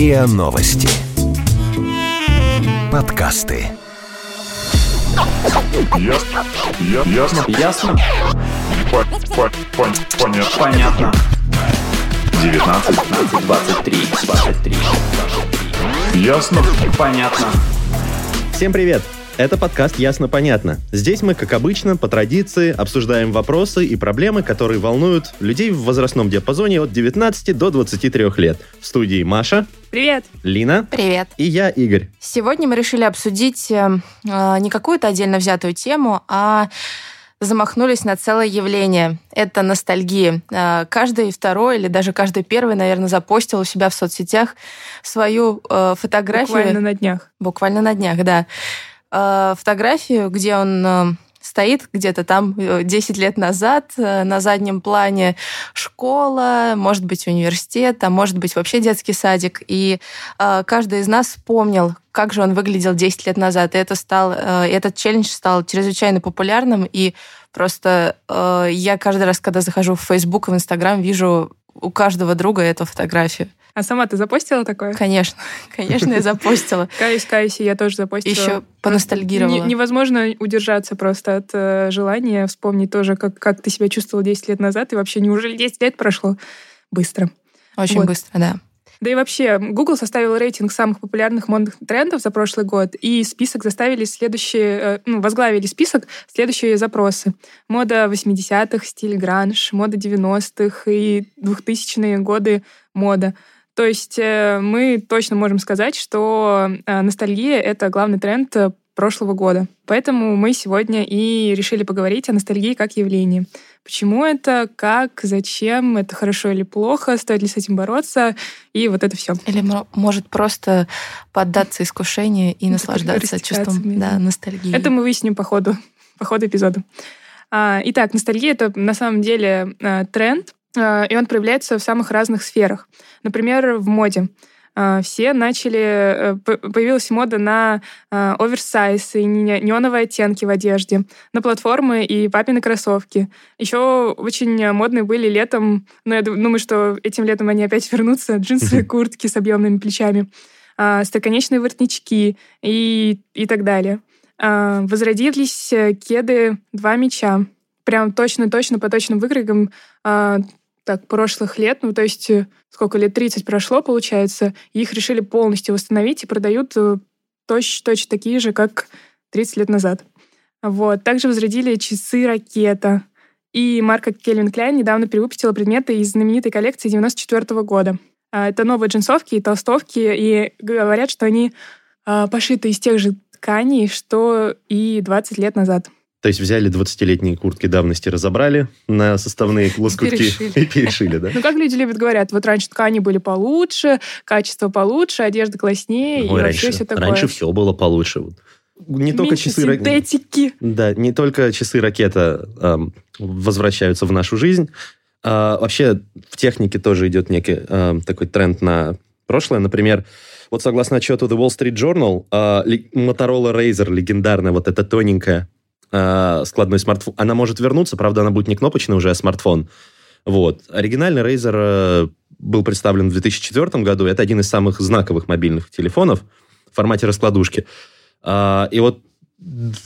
РИА Новости. Подкасты. Ясно. Я- Ясно. Ясно? По- по- пон- Понятно. Понятно. 19. 15, 23, 23, 23. Ясно. Понятно. Всем привет! Это подкаст «Ясно-понятно». Здесь мы, как обычно, по традиции, обсуждаем вопросы и проблемы, которые волнуют людей в возрастном диапазоне от 19 до 23 лет. В студии Маша, Привет! Лина Привет. и я, Игорь. Сегодня мы решили обсудить э, э, не какую-то отдельно взятую тему, а замахнулись на целое явление. Это ностальгия. Э, Каждый второй или даже каждый первый, наверное, запостил у себя в соцсетях свою э, фотографию. Буквально на днях. Буквально на днях, да. Э, Фотографию, где он э, стоит где-то там э, 10 лет назад, э, на заднем плане школа, может быть, университет, а может быть, вообще детский садик. И э, каждый из нас вспомнил, как же он выглядел 10 лет назад. И это стал, э, этот челлендж стал чрезвычайно популярным. И просто э, я каждый раз, когда захожу в Facebook в Instagram, вижу у каждого друга эту фотографию. А сама ты запостила такое? Конечно, конечно, я запостила. Каюсь, каюсь, я тоже запостила. Еще поностальгировала. Не- невозможно удержаться просто от э, желания вспомнить тоже, как, как ты себя чувствовала 10 лет назад, и вообще неужели 10 лет прошло быстро. Очень Вот. быстро, да. Да и вообще, Google составил рейтинг самых популярных модных трендов за прошлый год, и список заставили следующие, э, ну, возглавили список следующие запросы. Мода 80-х, стиль гранж, мода 90-х и 2000-е годы мода. То есть э, мы точно можем сказать, что э, ностальгия — это главный тренд э, прошлого года. Поэтому мы сегодня и решили поговорить о ностальгии как явлении. Почему это, как, зачем, это хорошо или плохо, стоит ли с этим бороться, и вот это все. Или мо- может просто поддаться искушению и Ну, наслаждаться чувством да, ностальгии. Это мы выясним по ходу, по ходу эпизода. А, Итак, ностальгия — это на самом деле тренд, и он проявляется в самых разных сферах. Например, в моде. Э, Все начали... э, Появилась мода на э, оверсайз и не- неоновые оттенки в одежде, на платформы и папины кроссовки. Еще очень модные были летом, но я думаю, что этим летом они опять вернутся, джинсовые куртки с объемными плечами, остроконечные воротнички и, и так далее. Возродились э, кеды «Два меча». Прям точно-точно по точным выкройкам так, прошлых лет. Ну, то есть э, сколько лет? 30 прошло, получается. Их решили полностью восстановить и продают э, точно-точно такие же, как 30 лет назад. Вот. Также возродили часы «Ракета». И марка Кельвин Кляйн недавно перевыпустила предметы из знаменитой коллекции 94 года. А, Это новые джинсовки и толстовки, и говорят, что они а, пошиты из тех же тканей, что и 20 лет назад. То есть взяли 20-летние куртки давности, разобрали на составные лоскутки Перешили. и перешили, да? Ну, как люди любят говорят, вот раньше ткани были получше, качество получше, одежда класснее, и Ой, вообще раньше, все такое. раньше все было получше. Не только часы... синтетики. Да, не только часы ракета возвращаются в нашу жизнь. А, вообще в технике тоже идет некий такой тренд на прошлое. Например, вот согласно отчету The Wall Street Journal, э, ли- Motorola Razr, легендарная, вот эта тоненькая э, складной смартфон, она может вернуться, правда, она будет не кнопочная уже, а смартфон. Вот. Оригинальный Razer э, был представлен в 2004 году. Это один из самых знаковых мобильных телефонов в формате раскладушки. А, и вот,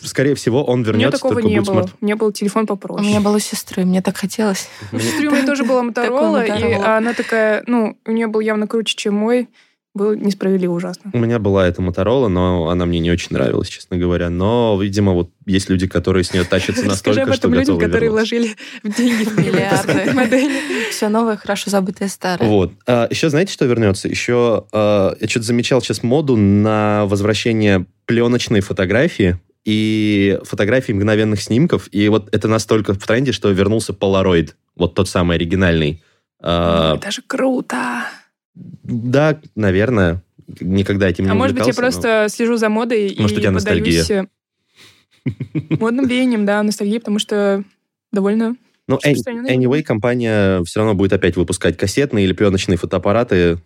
скорее всего, он У меня вернется. такого не было. смарт- У меня был телефон У попроще. меня была у сестры, мне так хотелось. У сестры у меня тоже была Моторола, и она такая, ну, у нее был явно круче, чем мой. Было несправедливо ужасно. У меня была эта Моторола, но она мне не очень нравилась, честно говоря. Но, видимо, вот есть люди, которые с нее тащатся настолько, об что этом людям, которые вернуться. вложили в деньги в Миллиарды. модели. Все новое, хорошо забытое старое. Вот. А, еще знаете, что вернется? Еще а, я что-то замечал сейчас моду на возвращение пленочной фотографии и фотографии мгновенных снимков. И вот это настолько в тренде, что вернулся Polaroid. Вот тот самый оригинальный. А, Это же круто. Да, наверное. Никогда этим не А может быть, я увлекался, но- просто слежу за модой Может, у и тебя ностальгия. поддаюсь модным веянием, да, ностальгии, потому что довольно... Ну, anyway, компания все равно будет опять выпускать кассетные или пленочные фотоаппараты.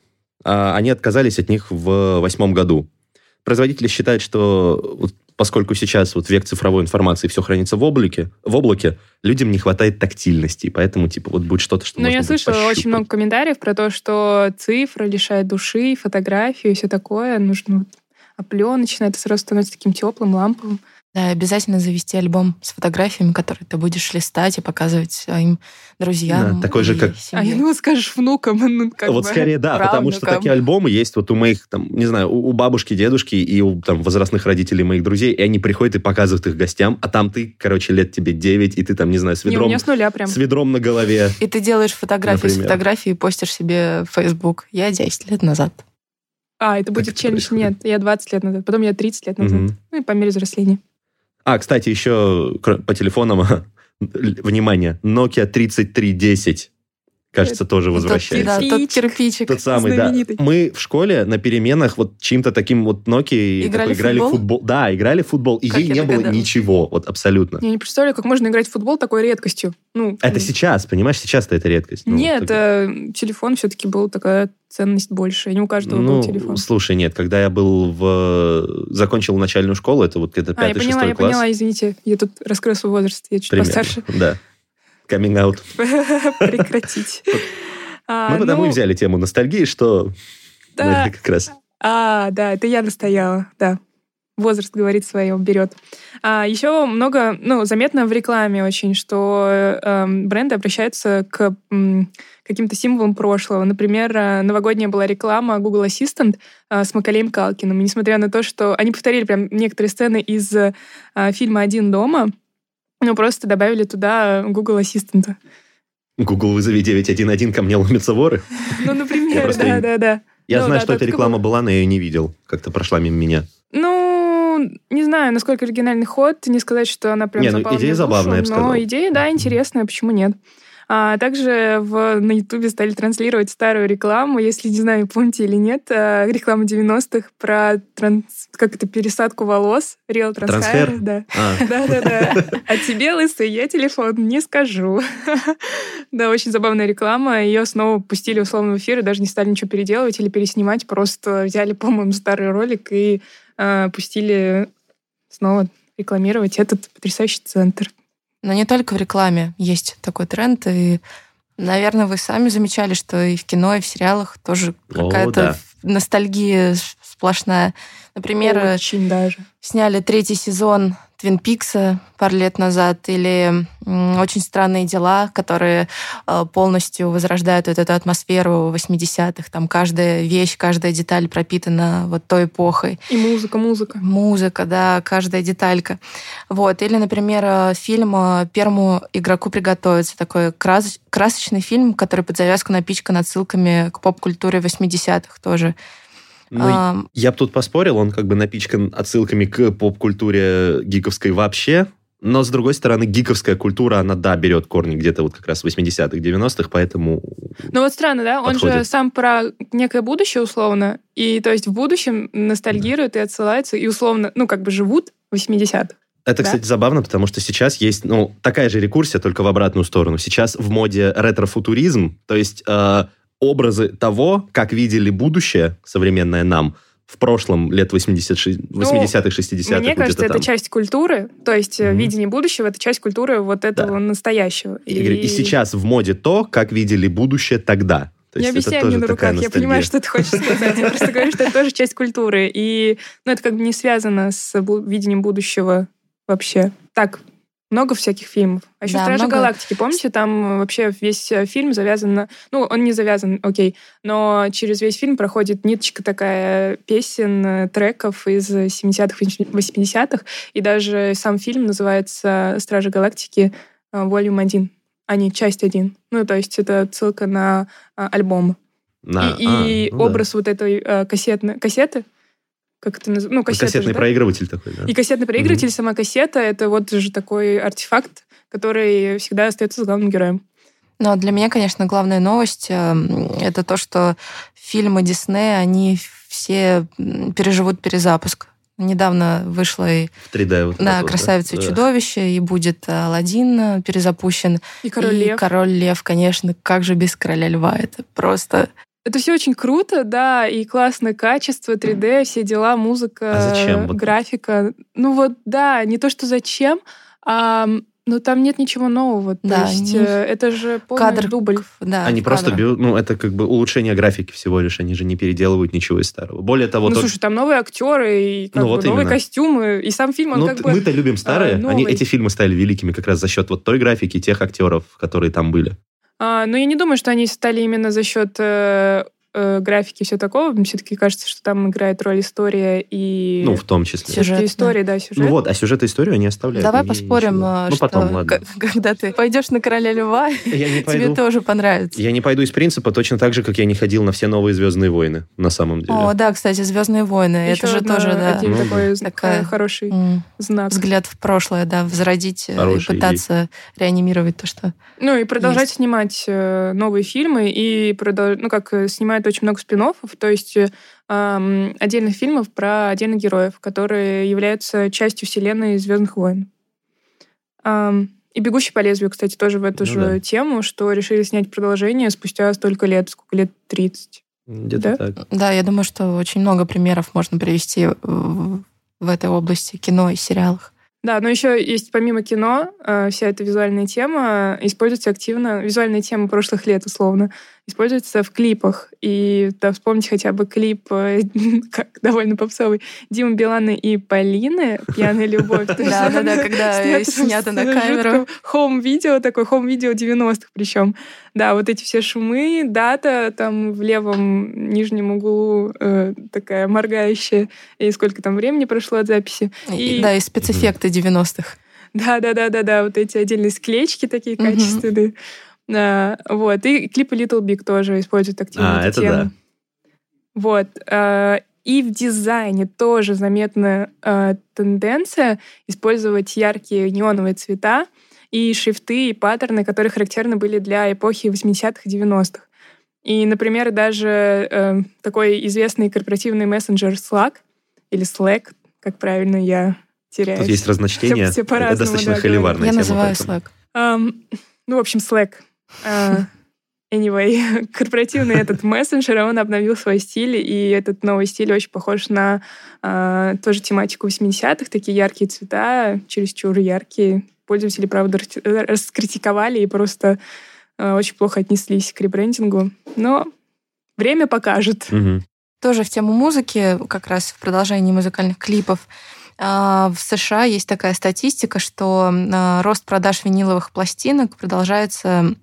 А они отказались от них в восьмом году. Производители считают, что поскольку сейчас вот век цифровой информации, все хранится в облаке, в облаке, людям не хватает тактильности, и поэтому, типа, вот будет что-то, что Ну, можно я слышала очень пощупать. много комментариев про то, что цифра лишает души, фотографию и все такое. Нужно вот опленочное, это сразу становится таким теплым, ламповым. Да, обязательно завести альбом с фотографиями, которые ты будешь листать и показывать своим друзьям. Да, такой же, как- А семье. я ну скажешь внукам, ну как вот бы. скорее да, потому что такие альбомы есть вот у моих, там, не знаю, у, у бабушки, дедушки и у там возрастных родителей моих друзей, и они приходят и показывают их гостям, а там ты, короче, лет тебе 9, и ты там, не знаю, с Не, у ведром, меня с нуля прям. с ведром на голове. И ты делаешь фотографии с Например. фотографией и постишь себе в Facebook. Я 10 лет назад. А, это будет это челлендж? происходит? Нет, я 20 лет назад, потом я 30 лет назад. Мгм. Ну и по мере взросления. А, кстати, еще по телефонам, внимание, Nokia 3310, кажется, тоже возвращается. Да, тот Кирпичик. Тот самый, да. знаменитый. Мы в школе на переменах вот чьим-то таким вот Nokia Играли такой в играли футбол? футбол. Да, играли в футбол, и Как ей не было догадалась. ничего, вот абсолютно. Я не представляю, как можно играть в футбол такой редкостью. Ну, Это сейчас, понимаешь, сейчас-то это редкость. Ну, Нет, так- э, телефон все-таки был такая ценность больше. Не у каждого ну, был телефон. слушай, нет, когда я был в... Закончил начальную школу, это вот где-то А, я пятый, поняла, шестой я класс. поняла, извините. Я тут раскрою свой возраст, я чуть примерно, постарше. Да. Out. Прекратить. А, Мы потому ну, и взяли тему ностальгии, что Да. как раз... А, да, это я настояла, да. Возраст говорит свое, берет. А, еще много, ну, заметно в рекламе очень, что э, бренды обращаются к м, каким-то символам прошлого. Например, э, новогодняя была реклама Google Assistant э, с Макалеем Калкиным. И несмотря на то, что они повторили прям некоторые сцены из э, фильма «Один дома», ну, просто добавили туда Google Ассистента. Google вызови 911, ко мне ломятся воры. Ну, например, да, да, да. Я Ну, знаю, что эта реклама была, но я ее не видел. Как-то прошла мимо меня. Ну, не знаю, насколько оригинальный ход. Не сказать, что она прям Не, ну, идея забавная, я бы сказал. Но идея, да, интересная, почему нет? А также в, на Ютубе стали транслировать старую рекламу, если, не знаю, помните или нет, а, рекламу 90-х про транс, как это, пересадку волос, Real Transhair. Трансфер? Да. А, Да-да-да. А тебе, лысый, я телефон не скажу. Да, очень забавная реклама. Ее снова пустили условно в эфир и даже не стали ничего переделывать или переснимать. Просто взяли, по-моему, старый ролик и э, пустили снова рекламировать этот потрясающий центр. Но не только в рекламе есть такой тренд, и, наверное, вы сами замечали, что и в кино, и в сериалах тоже О, какая-то да. ностальгия сплошная. Например, Очень даже. сняли третий сезон Твин Пикса пару лет назад, или «Очень странные дела», которые э, полностью возрождают вот эту атмосферу 80-х. Там каждая вещь, каждая деталь пропитана вот той эпохой. И музыка, музыка. Музыка, да, каждая деталька. Вот. Или, например, э, фильм э, «Первому игроку приготовиться». Такой крас- красочный фильм, который под завязку напичкан отсылками к поп-культуре 80-х тоже. Ну, Ам, Я бы тут поспорил, он как бы напичкан отсылками к поп-культуре гиковской вообще, но, с другой стороны, гиковская культура, она, да, берет корни где-то вот как раз в 80-х, 90-х, поэтому... Ну вот странно, да? Он же Подходит. сам про некое будущее условно, и то есть в будущем ностальгируют и отсылаются, и условно, ну как бы живут в 80-х. Это, Да? кстати, забавно, потому что сейчас есть, ну, такая же рекурсия, только в обратную сторону. Сейчас в моде ретро-футуризм, то есть э, образы того, как видели будущее современное нам в прошлом лет 80 80-х, 60-х. Ну, Мне кажется, это там. часть... культуры, то есть Мгм. видение будущего это часть культуры вот этого настоящего. И, и сейчас в моде то, как видели будущее тогда. То не объясняй мне на руках, я понимаю, что ты хочешь сказать. Я просто говорю, что это тоже часть культуры. И ну, это как бы не связано с видением будущего вообще. Так, много всяких фильмов. А еще Да, «Стражи много. Галактики», помните, там э, вообще весь э, фильм завязан на... Ну, он не завязан, окей, но через весь фильм проходит ниточка такая песен, э, треков из 70-х, 80-х, и даже сам фильм называется «Стражи Галактики. Volume 1», а не «Часть 1». Ну, то есть это ссылка на альбом. На- и а, и ну да. образ вот этой э, кассетной... Кассеты? Как это называется? Ну, кассеты Кассетный же, да? проигрыватель такой, да. И кассетный проигрыватель, сама кассета, это вот же такой артефакт, который всегда остается с главным героем. Но для меня, конечно, главная новость э, это то, что фильмы Диснея, они все переживут перезапуск. Недавно вышла и В 3D вот да, так вот, «Красавица и Да. чудовище», и будет Аладдин э, перезапущен. И Король и Лев. «Король Лев», конечно, как же без «Короля Льва». Это просто... Это все очень круто, да, и классное качество, 3D, все дела, музыка, А зачем? Вот- графика. Ну вот, да, не то, что зачем, а но там нет ничего нового. То Да, есть не- э, это же полный Кадр. дубль. Да, Они просто кадр. берут, ну, это как бы улучшение графики всего лишь, они же не переделывают ничего из старого. Более того, ну, тот- слушай, там новые актеры, и как Ну, бы, вот новые именно. костюмы, и сам фильм, он ну, как бы... мы-то любим старые, э, они, эти фильмы стали великими как раз за счет вот той графики, тех актеров, которые там были. А, но я не думаю, что они стали именно за счет э, графики и все такого. Мне все-таки кажется, что там играет роль история и... Ну, в том числе. Сюжет, история, да, сюжет. Ну вот, а сюжет и историю они оставляют. Давай поспорим, ничего. э, Ну, что потом, ладно. когда ты пойдешь на короля льва, тебе тоже понравится. Я не пойду из принципа точно так же, как я не ходил на все новые Звездные войны, на самом деле. О, да, кстати, Звездные войны. Это же одна- тоже, да, один Ну, такой Такая- хороший м, знак. взгляд в прошлое, да, возродить э, пытаться реанимировать то, что... Ну и продолжать Есть. снимать э, новые фильмы и продол- ну как снимают очень много спин то есть э, ам, отдельных фильмов про отдельных героев, которые являются частью вселенной Звездных войн. Ам, и «Бегущий по лезвию», кстати, тоже в эту Ну же да. тему, что решили снять продолжение спустя столько лет, сколько лет 30. Где-то Да? так. Да, я думаю, что очень много примеров можно привести в, в этой области кино и сериалах. Да, но еще есть помимо кино, э, вся эта визуальная тема используется активно, визуальная тема прошлых лет, условно, используется в клипах. И да, вспомните хотя бы клип, э, как довольно попсовый, Димы Билана и Полины «Пьяная любовь». Да, да, да, когда снято на камеру. Home video, такой home video 90-х причем. Да, вот эти все шумы, дата там в левом нижнем углу э, такая моргающая, и сколько там времени прошло от записи. Да, и спецэффекты 90-х. Да, да, да, да, да, вот эти отдельные склеечки такие качественные. А, вот. И клипы Little Big тоже используют активно А, эту это тему. да. Вот. а, И в дизайне тоже заметна а, тенденция использовать яркие неоновые цвета и шрифты, и паттерны, которые характерны были для эпохи 80-х и 90-х. И, например, даже э, такой известный корпоративный мессенджер Slack или Slack, как правильно я теряюсь. Тут есть разночтения. Все- все Это достаточно да, холиварная Я тема, называю поэтому. Slack. Ам, ну, в общем, Slack. А, Anyway, корпоративный этот мессенджер, он обновил свой стиль, и этот новый стиль очень похож на а, тоже тематику 80-х, такие яркие цвета, чересчур яркие. Пользователи, правда, рас- раскритиковали и просто а, очень плохо отнеслись к ребрендингу. Но время покажет. Мгм. Тоже в тему музыки, как раз в продолжении музыкальных клипов. В США есть такая статистика, что рост продаж виниловых пластинок продолжается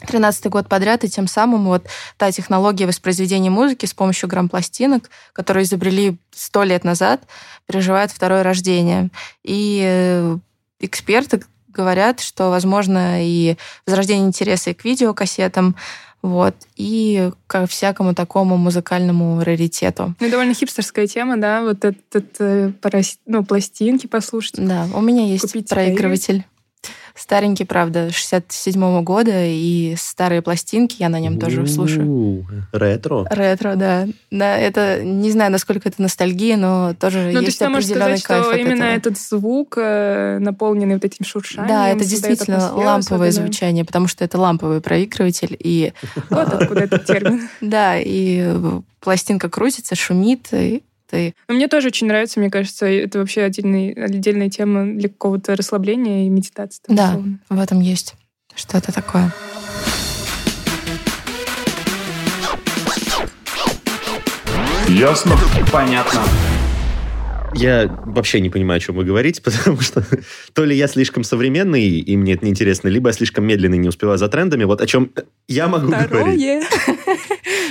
13 год подряд, и тем самым вот та технология воспроизведения музыки с помощью грамм-пластинок, которую изобрели сто лет назад, переживает второе рождение. И э, эксперты говорят, что возможно и возрождение интереса и к видеокассетам, вот, и ко всякому такому музыкальному раритету. Ну, довольно хипстерская тема, да, вот этот, э, ну, пластинки послушать. Да, у меня есть Купить проигрыватель. Старенький, правда, 67 года, и старые пластинки я на нем тоже слушаю. Ретро. Ретро, да. Да, это не знаю, насколько это ностальгия, но тоже Ну, то есть есть ты можешь определенный сказать, кайф что от именно этого. этот звук, э, наполненный вот этим шуршанием, Да, это действительно ламповое особенную. звучание, потому что это ламповый проигрыватель, и Вот откуда этот термин. да, и э, пластинка крутится, шумит, и ты Но мне тоже очень нравится, мне кажется, это вообще отдельный, отдельная тема для какого-то расслабления и медитации. там, Да. условно. в этом есть что-то такое. Ясно? Понятно. Я вообще не понимаю, о чем вы говорите, потому что то ли я слишком современный, и мне это неинтересно, либо я слишком медленный, не успеваю за трендами. Вот о чем я могу говорить.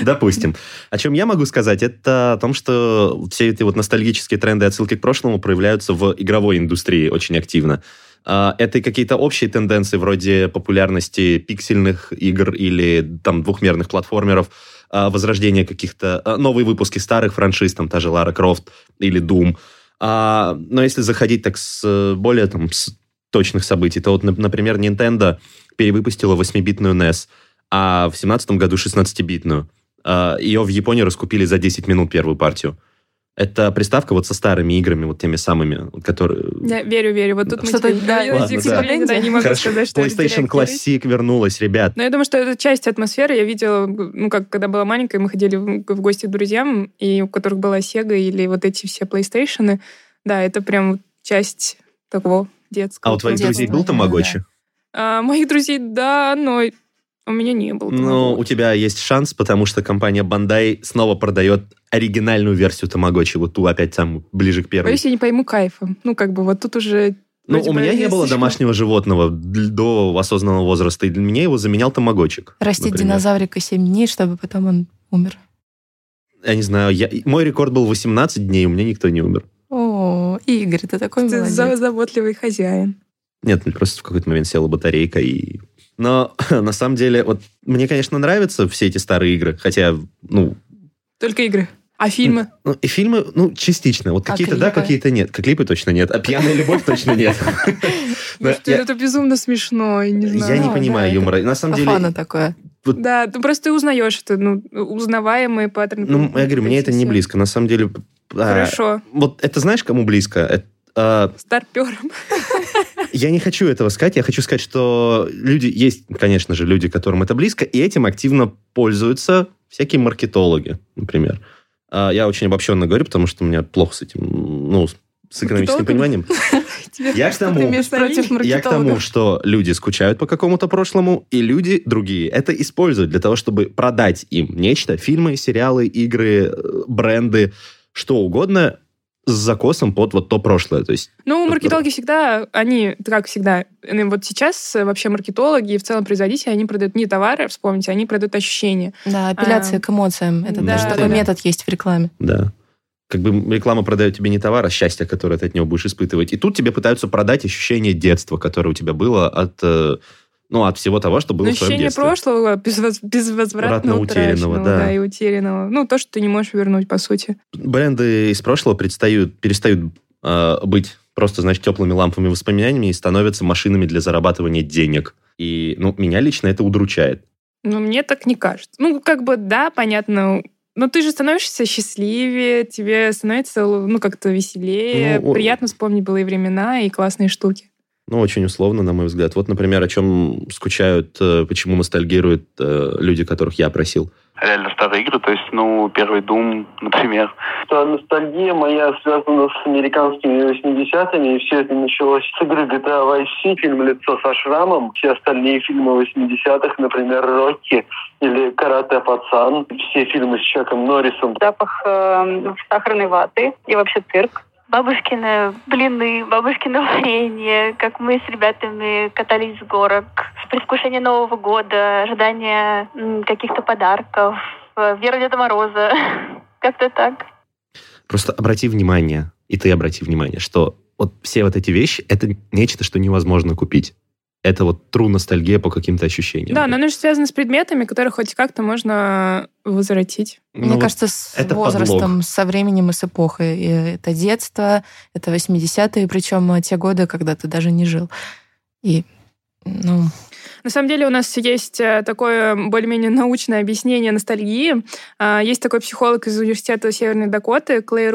Допустим. О чем я могу сказать, это о том, что все эти вот ностальгические тренды и отсылки к прошлому проявляются в игровой индустрии очень активно. А, Это какие-то общие тенденции вроде популярности пиксельных игр или там двухмерных платформеров, а, возрождение каких-то... а, Новые выпуски старых франшиз, там та же Лара Крофт или Doom. Но если заходить так с более там, с точных событий, то вот, нап- например, Nintendo перевыпустила 8-битную NES, а в 17 году 16-битную. А, Ее в Японии раскупили за 10 минут первую партию. Это приставка вот со старыми играми, вот теми самыми, которые... Я верю, верю. Вот тут мы Что-то, тебе- да, ладно, здесь да. да, не могу Хорошо. сказать, что это PlayStation. Classic вернулась, ребят. Но я думаю, что это часть атмосферы. Я видела, ну, как когда была маленькая, мы ходили в гости к друзьям, и у которых была Sega или вот эти все PlayStation. Да, это прям часть такого детского. А у твоих Детство, друзей был да, тамагочи? А, моих друзей, да, но у меня не было. Ну, у тебя есть шанс, потому что компания Bandai снова продает оригинальную версию Тамагочи, вот ту опять там ближе к первой. Боюсь, я не пойму кайфа. Ну, как бы вот тут уже... Ну, у меня не было домашнего животного до осознанного возраста, и для меня его заменял тамагочик. Растить например. динозаврика 7 дней, чтобы потом он умер. Я не знаю, я- мой рекорд был 18 дней, у меня никто не умер. О, Игорь, ты такой Ты молодец. за- заботливый хозяин. Нет, мне просто в какой-то момент села батарейка и... Но на самом деле, вот мне, конечно, нравятся все эти старые игры, хотя, ну, Только игры. А фильмы? ну, и фильмы, ну, частично. Вот А какие-то да, какие-то нет. Как клипы точно нет, а пьяная любовь точно нет. Ну это безумно смешно, я не понимаю юмора. На самом деле, Фана такое. Да, ну просто ты узнаешь это, ну, узнаваемые паттерны. ну, я говорю, мне это не близко. На самом деле, а, Хорошо. вот это знаешь, кому близко? А, Старпером. Я не хочу этого сказать. Я хочу сказать, что люди, есть, конечно же, люди, которым это близко, и этим активно пользуются всякие маркетологи, например. А, Я очень обобщенно говорю, потому что у меня плохо с этим, ну, с экономическим пониманием. Я к тому, я к тому, что люди скучают по какому-то прошлому, и люди другие это используют для того, чтобы продать им нечто, фильмы, сериалы, игры, э, бренды, что угодно, с закосом под вот то прошлое. То есть Ну, маркетологи всегда, они, как всегда, вот сейчас э, вообще маркетологи и в целом производители, они продают не товары, вспомните, они продают ощущения. Да, апелляция А, к эмоциям. Это да, даже да, такой да. метод есть в рекламе. Да. Как бы реклама продает тебе не товар, а счастье, которое ты от него будешь испытывать. И тут тебе пытаются продать ощущение детства, которое у тебя было от, э, ну, от всего того, что было Но в ощущение детстве. прошлого безвоз- безвозвратно утерянного, утраченного, да. и утерянного. Ну, то, что ты не можешь вернуть, по сути. Бренды из прошлого предстают, перестают э, быть просто, значит, теплыми ламповыми воспоминаниями и становятся машинами для зарабатывания денег. И, ну, меня лично это удручает. Но мне так не кажется. Ну, как бы, да, понятно, но ты же становишься счастливее, тебе становится, ну, как-то веселее, Ну, приятно вспомнить былые времена и классные штуки. Ну, очень условно, на мой взгляд. Вот, например, о чем скучают, э, почему ностальгируют э, люди, которых я просил. реально старые игры, то есть, ну, первый Doom, например. что ностальгия моя связана с американскими 80-ми, и все это началось с игры GTA Vice City, фильм «Лицо со шрамом», все остальные фильмы 80-х, например, «Рокки» или «Карате Пацан», все фильмы с Чаком Норрисом. запах э, сахарной ваты и вообще цирк. Бабушкины блины, бабушкино варенье, как мы с ребятами катались с горок, предвкушение Нового года, ожидание каких-то подарков, э, вера Деда Мороза. Как-то так. Просто обрати внимание, и ты обрати внимание, что вот все вот эти вещи — это нечто, что невозможно купить. Это вот true ностальгия по каким-то ощущениям. Да, но оно же связано с предметами, которые хоть как-то можно возвратить. Ну Мне вот кажется, с это возрастом, подлог. со временем и с эпохой. И это детство, это 80-е, причем те годы, когда ты даже не жил. И, ну, На самом деле у нас есть э, такое более-менее научное объяснение ностальгии. А, Есть такой психолог из университета Северной Дакоты Клей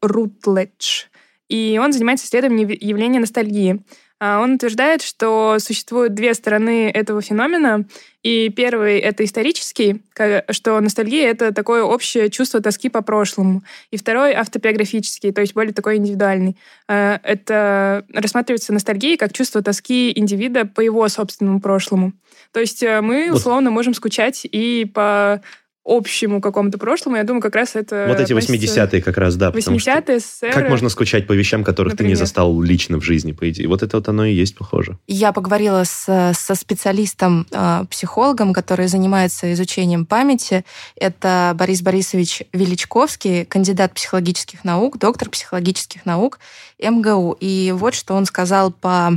Рутледж. И он занимается исследованием яв- явления ностальгии. А, Он утверждает, что существуют две стороны этого феномена. И первый — это исторический, что ностальгия — это такое общее чувство тоски по прошлому. И второй — автобиографический, то есть более такой индивидуальный. Э, Это рассматривается ностальгией как чувство тоски индивида по его собственному прошлому. То есть э, мы, условно, можем скучать и по общему какому-то прошлому. Я думаю, как раз это... Вот эти относится- 80-е как раз, да. потому что 80-е, СССР. Как можно скучать по вещам, которых ты не Например. застал лично в жизни, по идее? Вот это вот оно и есть похоже. Я поговорила с, со специалистом, э, психологом, который занимается изучением памяти. Это Борис Борисович Величковский, кандидат психологических наук, доктор психологических наук МГУ. И вот что он сказал по а,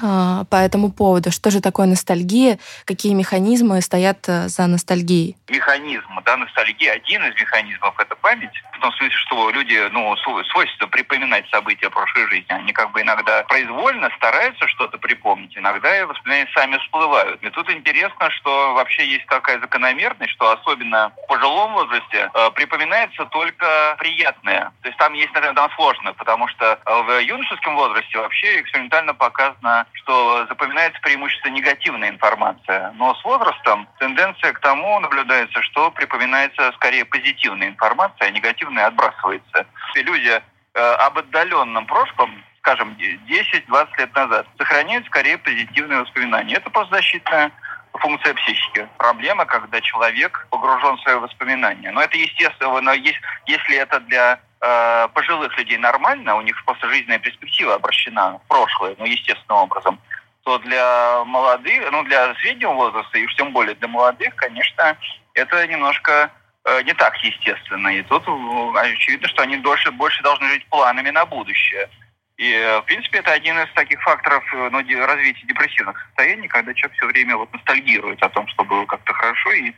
по этому поводу. Что же такое ностальгия? Какие механизмы стоят э, за ностальгией? Механизм, да, ностальгия, один из механизмов – это память. В том смысле, что люди, ну, свойственно припоминать события прошлой жизни. Они как бы иногда произвольно стараются что-то припомнить, иногда и воспоминания сами всплывают. И тут интересно, что вообще есть такая закономерность, что особенно в пожилом возрасте э, припоминается только приятное. То есть там есть, наверное, там сложно, потому что э, в юношеском возрасте вообще экспериментально показано что запоминается преимущественно негативная информация. Но с возрастом тенденция к тому наблюдается, что припоминается скорее позитивная информация, а негативная отбрасывается. И люди э, об отдаленном прошлом скажем, 10-20 лет назад, сохраняют скорее позитивные воспоминания. Это просто защитная функция психики. Проблема, когда человек погружен в свои воспоминания. Но это естественно, но если это для э, пожилых людей нормально, у них просто жизненная перспектива обращена в прошлое, ну, естественным образом, то для молодых, ну, для среднего возраста, и уж тем более для молодых, конечно, это немножко э, не так естественно. И тут э, очевидно, что они дольше, больше должны жить планами на будущее. И, в принципе, это один из таких факторов ну, развития депрессивных состояний, когда человек все время вот ностальгирует о том, что было как-то хорошо и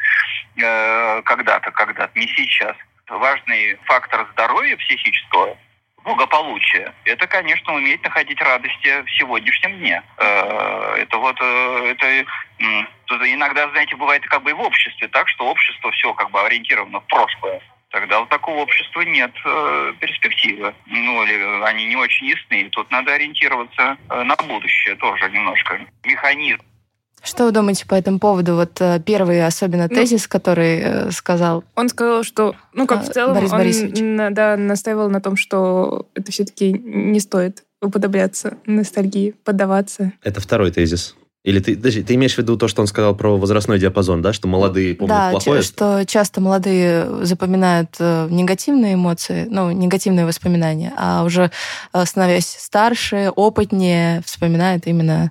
э, когда-то, когда-то, не сейчас важный фактор здоровья психического, благополучия, это, конечно, уметь находить радости в сегодняшнем дне. Э, это вот, э, это иногда, знаете, бывает как бы и в обществе так, что общество все как бы ориентировано в прошлое. Тогда у такого общества нет э, перспективы. Ну, или они не очень ясны. Тут надо ориентироваться на будущее тоже немножко. Механизм что вы думаете по этому поводу? Вот э, первый особенно ну, тезис, который э, сказал. Он сказал, что, ну, как а, в целом, Борис он Борисович. да, настаивал на том, что это все-таки не стоит уподобляться ностальгии, поддаваться. Это второй тезис. Или ты, подожди, ты имеешь в виду то, что он сказал про возрастной диапазон, да, что молодые помнят да, плохое? Да, что часто молодые запоминают э, негативные эмоции, ну, негативные воспоминания, а уже становясь старше, опытнее, вспоминают именно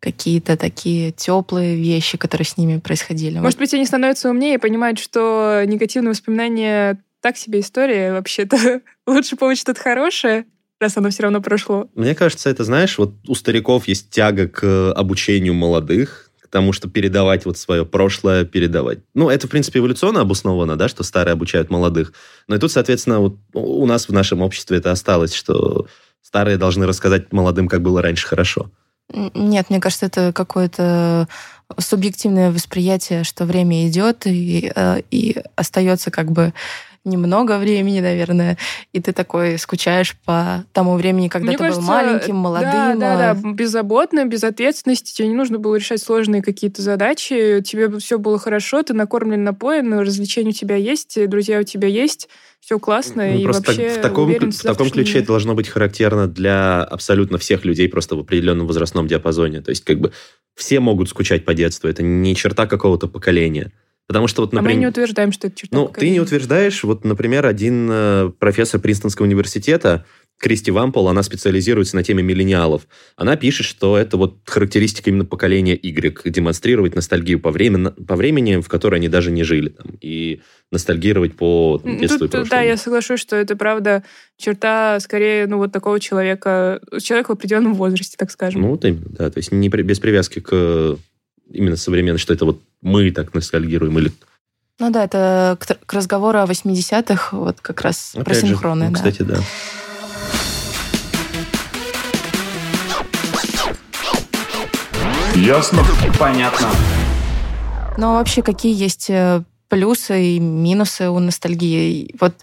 какие-то такие теплые вещи, которые с ними происходили. Может быть, они становятся умнее и понимают, что негативные воспоминания так себе история вообще-то. Лучше помнить что-то хорошее, раз оно все равно прошло. Мне кажется, это, знаешь, вот у стариков есть тяга к обучению молодых, к тому, что передавать вот свое прошлое, передавать. Ну, это, в принципе, эволюционно обосновано, да, что старые обучают молодых. Но и тут, соответственно, вот у нас в нашем обществе это осталось, что старые должны рассказать молодым, как было раньше хорошо. Нет, мне кажется, это какое-то субъективное восприятие, что время идет и, э, и остается как бы немного времени, наверное, и ты такой скучаешь по тому времени, когда Мне ты кажется, был маленьким, молодым. Да, да, да, беззаботно, без ответственности, тебе не нужно было решать сложные какие-то задачи, тебе все было хорошо, ты накормлен, напоен, развлечения у тебя есть, друзья у тебя есть, все классно, ну, и просто вообще в таком, уверен, в таком ключе это должно быть характерно для абсолютно всех людей просто в определенном возрастном диапазоне. То есть как бы все могут скучать по детству, это не черта какого-то поколения. Потому что вот, например... А мы не утверждаем, что это черта Ну, ты не утверждаешь. Вот, например, один э, профессор Принстонского университета, Кристи Вампол, она специализируется на теме миллениалов. Она пишет, что это вот характеристика именно поколения Y, демонстрировать ностальгию по, времени, по времени, в которой они даже не жили, там, и ностальгировать по там, детству Тут, и прошлому. Да, я соглашусь, что это, правда, черта скорее, ну, вот такого человека, человека в определенном возрасте, так скажем. Ну, вот именно, да, то есть не без привязки к именно современно, что это вот мы так ностальгируем или... Ну да, это к, к разговору о 80-х вот как раз Опять про синхроны. Же, ну, кстати, да. Ясно? Понятно. Ну а вообще какие есть э, плюсы и минусы у ностальгии? Вот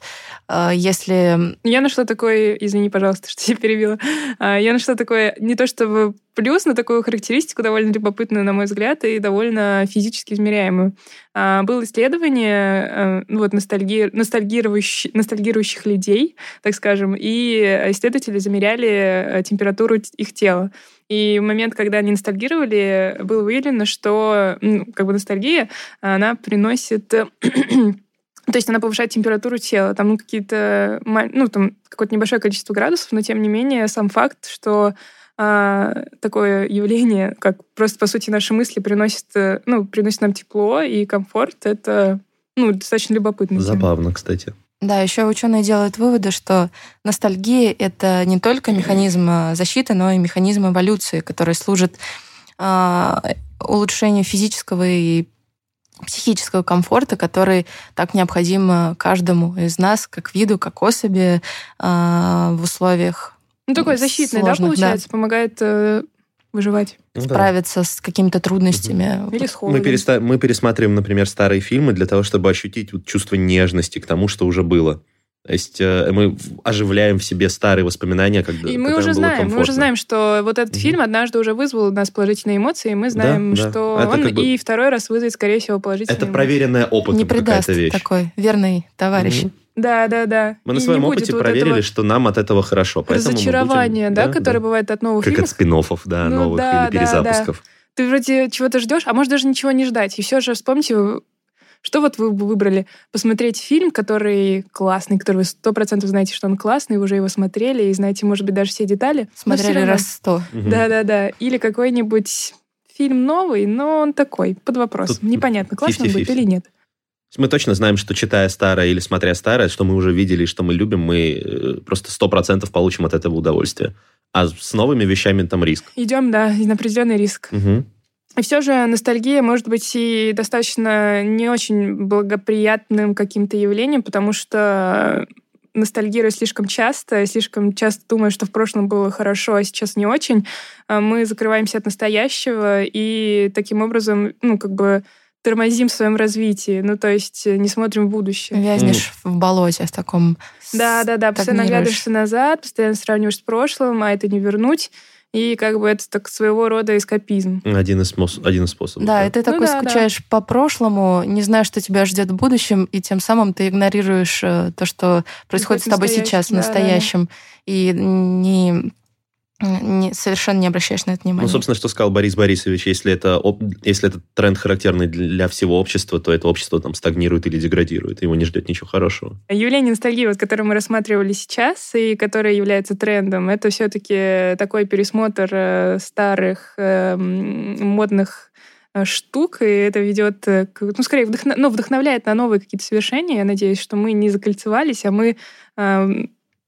если... Я нашла такое... Извини, пожалуйста, что я перебила. А, я нашла такое не то чтобы плюс, но такую характеристику довольно любопытную, на мой взгляд, и довольно физически измеряемую. А, было исследование э, вот, ностальги... ностальгирующих, ностальгирующих людей, так скажем, и исследователи замеряли температуру их тела. И в момент, когда они ностальгировали, было выявлено, что ну, как бы ностальгия, она приносит то есть она повышает температуру тела, там ну, какие-то, ну, там какое-то небольшое количество градусов, но тем не менее сам факт, что а, такое явление, как просто, по сути, наши мысли приносят, э, ну, приносят нам тепло и комфорт, это, ну, достаточно любопытно. Забавно, кстати. Да, еще ученые делают выводы, что ностальгия — это не только механизм а, защиты, но и механизм эволюции, который служит э, улучшению физического и психического комфорта, который так необходим каждому из нас, как виду, как особи э, в условиях Ну, такой защитный, да, сложных, получается? Помогает э, выживать. Ну да. справиться с какими-то трудностями. Или с Мы, переста- мы пересматриваем, например, старые фильмы для того, чтобы ощутить вот чувство нежности к тому, что уже было. То есть э, мы оживляем в себе старые воспоминания, когда И мы уже знаем, мы уже знаем, что вот этот фильм однажды уже вызвал у нас положительные эмоции, и мы знаем, да. что Это он как бы- и второй раз вызовет, скорее всего, положительные Это эмоции. проверенная опытом Не какая-то вещь. такой верный товарищ. Мгм. Да, да, да. Мы на И не своем опыте вот проверили, что нам от этого хорошо. поэтому мы будем- разочарования, да, которое бывает от новых Как фильмов. от спин да, Ну новых да, или да, перезапусков. Ты вроде чего-то ждешь, а может даже ничего не ждать. И все же вспомните, вы- что вот вы бы выбрали? Посмотреть фильм, который классный, который вы сто процентов знаете, что он классный, вы уже его смотрели и знаете, может быть, даже все детали. Смотрели равно. раз сто. Да-да-да. Или какой-нибудь фильм новый, но он такой, под вопросом. Тут Непонятно, классный он будет 50-50. или нет. Мы точно знаем, что читая старое или смотря старое, что мы уже видели и что мы любим, мы э, просто сто процентов получим от этого удовольствие. А с новыми вещами там риск. Идем, да, на определенный риск. Мгм. И все же ностальгия может быть и достаточно не очень благоприятным каким-то явлением, потому что ностальгируя слишком часто, слишком часто думая, что в прошлом было хорошо, а сейчас не очень, а мы закрываемся от настоящего и таким образом, ну, как бы тормозим в своем развитии, ну, то есть не смотрим в будущее. Вязнешь в болоте в таком. Да, да, да, постоянно оглядываешься назад, постоянно сравниваешь с прошлым, а это не вернуть. И как бы это так своего рода эскапизм. Один из, один из способов. Да, и ты Ну такой да, да. скучаешь по прошлому, не знаешь, что тебя ждет в будущем, и тем самым ты игнорируешь э, то, что происходит с тобой настоящем, сейчас, в да, да, да. настоящем, и не, не- совершенно не обращаешь на это внимания. Ну, собственно, что сказал Борис Борисович, если это, если это тренд характерный для всего общества, то это общество там стагнирует или деградирует, его не ждет ничего хорошего. Явление ностальгии, вот, которое мы рассматривали сейчас и которое является трендом, это все-таки такой пересмотр э, старых э, м, модных э, штук, и это ведет, э, к, ну, скорее, вдохно- ну, вдохновляет на новые какие-то совершения. Я надеюсь, что мы не закольцевались, а мы э,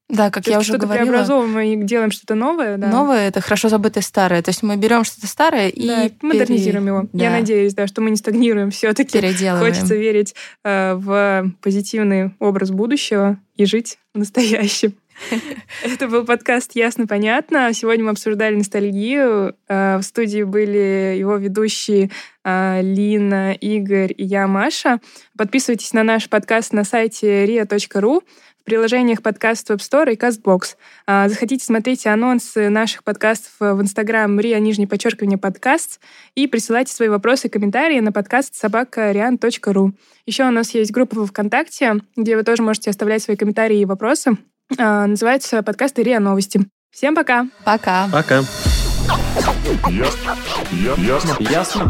да, как я уже что-то говорила, преобразовываем и делаем что-то новое. Да. новое это хорошо забытое старое. То есть мы берем что-то старое и Да, модернизируем его. Я да, надеюсь, да, что мы не стагнируем все-таки. переделываем. Хочется верить э, в позитивный образ будущего и жить в настоящем. Это был подкаст «Ясно, понятно». Сегодня мы обсуждали ностальгию. Э, В студии были его ведущие э, Лина, Игорь и я, Маша. Подписывайтесь на наш подкаст на сайте ria.ru, в приложениях подкаст Web Store и CastBox. А, Заходите, смотрите анонсы наших подкастов в Инстаграм ria, нижнее подчеркивание, подкаст, и присылайте свои вопросы и комментарии на подкаст собакариан.ру. Еще у нас есть группа во ВКонтакте, где вы тоже можете оставлять свои комментарии и вопросы. А, Называется подкаст РИА Новости. Всем пока! Пока. Пока. Ясно. Ясно. Ясно?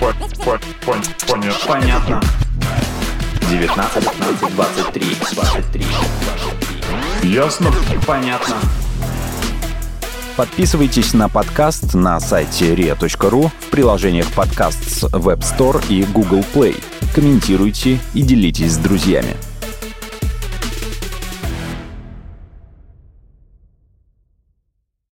По- по- пон- Понятно. Понятно. 19, 15, 23, 23, 23. Ясно. Понятно. Подписывайтесь на подкаст на сайте ria.ru в приложениях подкаст с Web Store и Google Play. Комментируйте и делитесь с друзьями.